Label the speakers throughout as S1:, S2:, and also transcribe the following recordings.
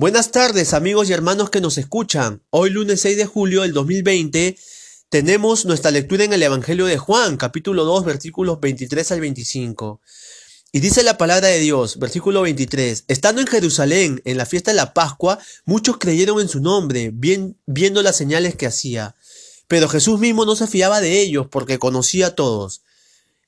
S1: Buenas tardes amigos y hermanos que nos escuchan. Hoy lunes 6 de julio del 2020 tenemos nuestra lectura en el Evangelio de Juan, capítulo 2, versículos 23 al 25. Y dice la palabra de Dios, versículo 23, estando en Jerusalén en la fiesta de la Pascua, muchos creyeron en su nombre, viendo las señales que hacía. Pero Jesús mismo no se fiaba de ellos porque conocía a todos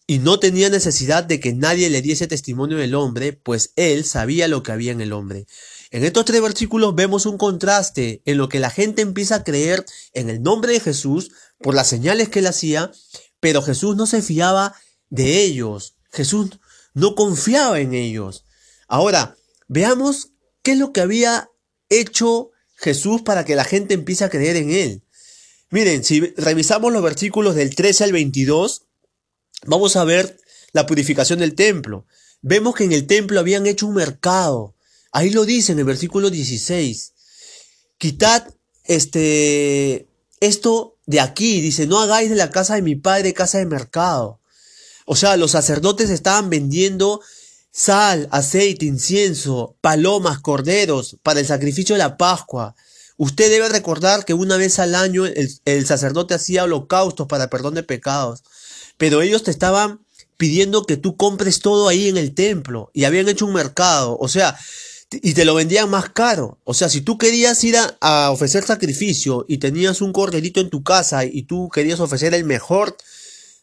S1: y no tenía necesidad de que nadie le diese testimonio del hombre, pues él sabía lo que había en el hombre. En estos tres versículos vemos un contraste en lo que la gente empieza a creer en el nombre de Jesús por las señales que él hacía, pero Jesús no se fiaba de ellos. Jesús no confiaba en ellos. Ahora, veamos qué es lo que había hecho Jesús para que la gente empiece a creer en él. Miren, si revisamos los versículos del 13 al 22, vamos a ver la purificación del templo. Vemos que en el templo habían hecho un mercado. Ahí lo dice en el versículo 16. Quitad este, esto de aquí. Dice, no hagáis de la casa de mi padre casa de mercado. O sea, los sacerdotes estaban vendiendo sal, aceite, incienso, palomas, corderos para el sacrificio de la Pascua. Usted debe recordar que una vez al año el, el sacerdote hacía holocaustos para perdón de pecados. Pero ellos te estaban pidiendo que tú compres todo ahí en el templo y habían hecho un mercado. O sea, y te lo vendían más caro. O sea, si tú querías ir a, ofrecer sacrificio y tenías un corderito en tu casa y tú querías ofrecer el mejor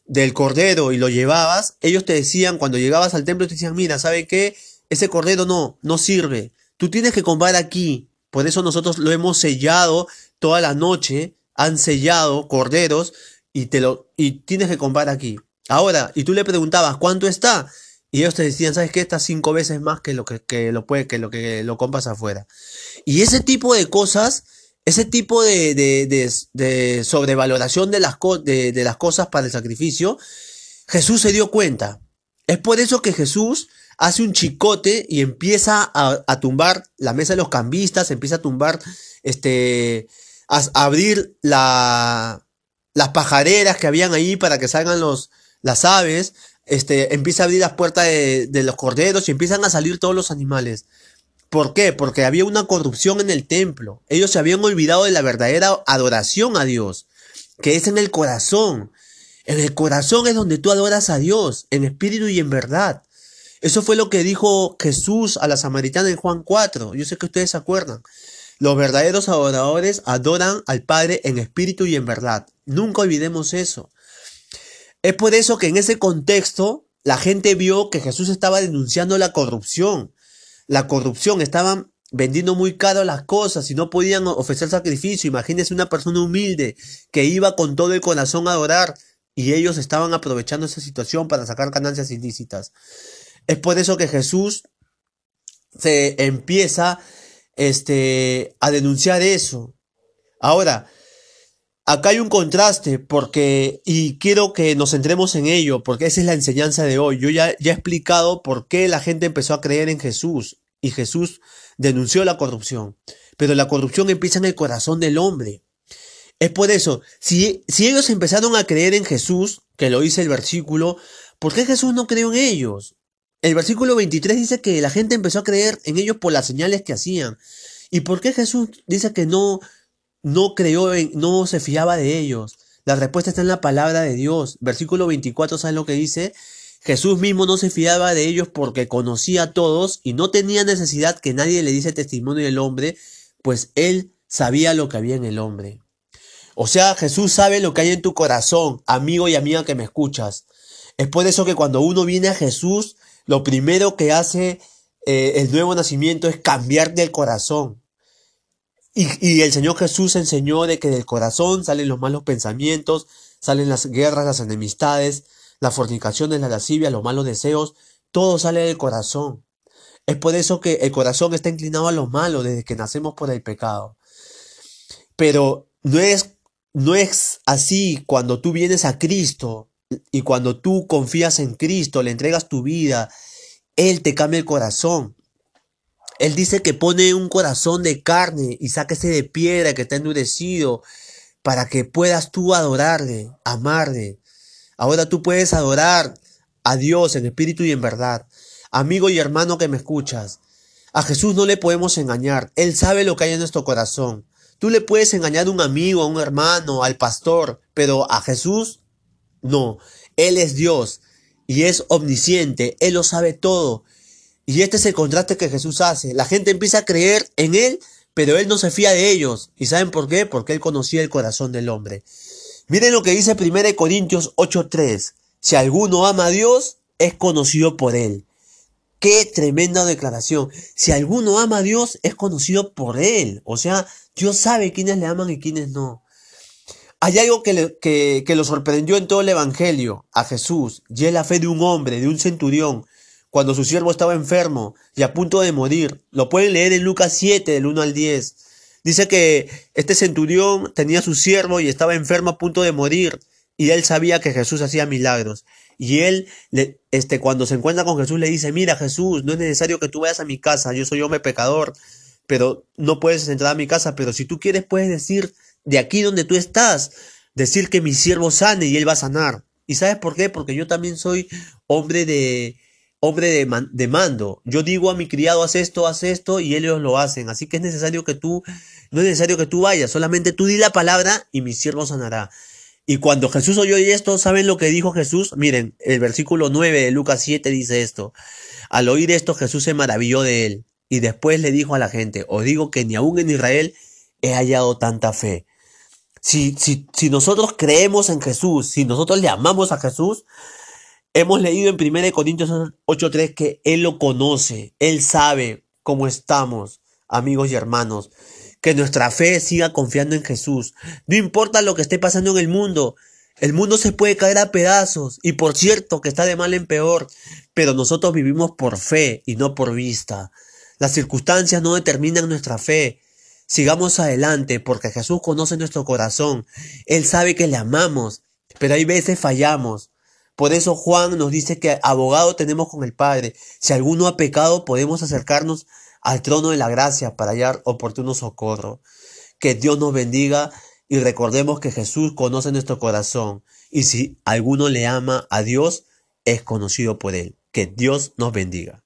S1: del cordero y lo llevabas, ellos te decían, cuando llegabas al templo, te decían, mira, ¿sabe qué? Ese cordero no, no sirve. Tú tienes que comprar aquí. Por eso nosotros lo hemos sellado toda la noche. Han sellado corderos y, te lo, y tienes que comprar aquí. Ahora, y tú le preguntabas, ¿cuánto está? Y ellos te decían, ¿sabes qué? Está cinco veces más que lo que, lo puede, que lo que lo compras afuera. Y ese tipo de cosas, ese tipo de, de, sobrevaloración de las, de, de las cosas para el sacrificio, Jesús se dio cuenta. Es por eso que Jesús hace un chicote y empieza a, tumbar la mesa de los cambistas, empieza a tumbar, este, a, abrir la, las pajareras que habían ahí para que salgan los, las aves, este, empieza a abrir las puertas de, de, los corderos y empiezan a salir todos los animales. ¿Por qué? Porque había una corrupción en el templo. Ellos se habían olvidado de la verdadera adoración a Dios, que es en el corazón. En el corazón es donde tú adoras a Dios, en espíritu y en verdad. Eso fue lo que dijo Jesús a la samaritana en Juan 4. Yo sé que ustedes se acuerdan. Los verdaderos adoradores adoran al Padre en espíritu y en verdad. Nunca olvidemos eso. Es por eso que en ese contexto la gente vio que Jesús estaba denunciando la corrupción. La corrupción, estaban vendiendo muy caro las cosas y no podían ofrecer sacrificio. Imagínense una persona humilde que iba con todo el corazón a adorar y ellos estaban aprovechando esa situación para sacar ganancias ilícitas. Es por eso que Jesús se empieza este, a denunciar eso. Ahora, Acá hay un contraste porque, y quiero que nos centremos en ello, porque esa es la enseñanza de hoy. Yo ya, ya he explicado por qué la gente empezó a creer en Jesús y Jesús denunció la corrupción. Pero la corrupción empieza en el corazón del hombre. Es por eso, si, si ellos empezaron a creer en Jesús, que lo dice el versículo, ¿por qué Jesús no creyó en ellos? El versículo 23 dice que la gente empezó a creer en ellos por las señales que hacían. ¿Y por qué Jesús dice que no, no creyó en, no se fiaba de ellos. La respuesta está en la palabra de Dios. Versículo 24, ¿sabes lo que dice? Jesús mismo no se fiaba de ellos porque conocía a todos y no tenía necesidad que nadie le diese testimonio del hombre, pues él sabía lo que había en el hombre. O sea, Jesús sabe lo que hay en tu corazón, amigo y amiga que me escuchas. Es por eso que cuando uno viene a Jesús, lo primero que hace eh, el nuevo nacimiento es cambiarte el corazón. Y, el Señor Jesús enseñó de que del corazón salen los malos pensamientos, salen las guerras, las enemistades, las fornicaciones, la lascivia, los malos deseos, todo sale del corazón. Es por eso que el corazón está inclinado a lo malo desde que nacemos por el pecado. Pero no es, no es así cuando tú vienes a Cristo y cuando tú confías en Cristo, le entregas tu vida, Él te cambia el corazón. Él dice que pone un corazón de carne y sáquese de piedra que está endurecido para que puedas tú adorarle, amarle. Ahora tú puedes adorar a Dios en espíritu y en verdad. Amigo y hermano que me escuchas, A Jesús no le podemos engañar. Él sabe lo que hay en nuestro corazón. Tú le puedes engañar a un amigo, a un hermano, al pastor, pero a Jesús no. Él es Dios y es omnisciente. Él lo sabe todo. Y este es el contraste que Jesús hace. La gente empieza a creer en Él, pero Él no se fía de ellos. ¿Y saben por qué? Porque Él conocía el corazón del hombre. Miren lo que dice 1 Corintios 8:3. Si alguno ama a Dios, es conocido por Él. Qué tremenda declaración. Si alguno ama a Dios, es conocido por Él. O sea, Dios sabe quiénes le aman y quiénes no. Hay algo que, que, lo sorprendió en todo el Evangelio a Jesús, y es la fe de un hombre, de un centurión, cuando su siervo estaba enfermo y a punto de morir. Lo pueden leer en Lucas 7, del 1 al 10. Dice que este centurión tenía su siervo y estaba enfermo a punto de morir, y él sabía que Jesús hacía milagros. Y él, este, cuando se encuentra con Jesús, le dice, mira Jesús, no es necesario que tú vayas a mi casa, yo soy hombre pecador, pero no puedes entrar a mi casa, pero si tú quieres puedes decir de aquí donde tú estás, decir que mi siervo sane y él va a sanar. ¿Y sabes por qué? Porque yo también soy hombre de hombre de, de mando. Yo digo a mi criado, haz esto, haz esto, y ellos lo hacen. Así que es necesario que tú, no es necesario que tú vayas, solamente tú di la palabra y mi siervo sanará. Y cuando Jesús oyó esto, ¿saben lo que dijo Jesús? Miren, el versículo 9 de Lucas 7 dice esto. Al oír esto, Jesús se maravilló de él. Y después le dijo a la gente, os digo que ni aún en Israel he hallado tanta fe. Si, si, si nosotros creemos en Jesús, si nosotros le amamos a Jesús, hemos leído en 1 Corintios 8.3 que Él lo conoce, Él sabe cómo estamos, amigos y hermanos que nuestra fe siga confiando en Jesús. No importa lo que esté pasando en el mundo. El mundo se puede caer a pedazos y por cierto que está de mal en peor, pero nosotros vivimos por fe y no por vista. Las circunstancias no determinan nuestra fe. Sigamos adelante porque Jesús conoce nuestro corazón. Él sabe que le amamos, pero hay veces fallamos. Por eso Juan nos dice que abogado tenemos con el Padre. Si alguno ha pecado, podemos acercarnos al trono de la gracia para hallar oportuno socorro. Que Dios nos bendiga y recordemos que Jesús conoce nuestro corazón y si alguno le ama a Dios, es conocido por él. Que Dios nos bendiga.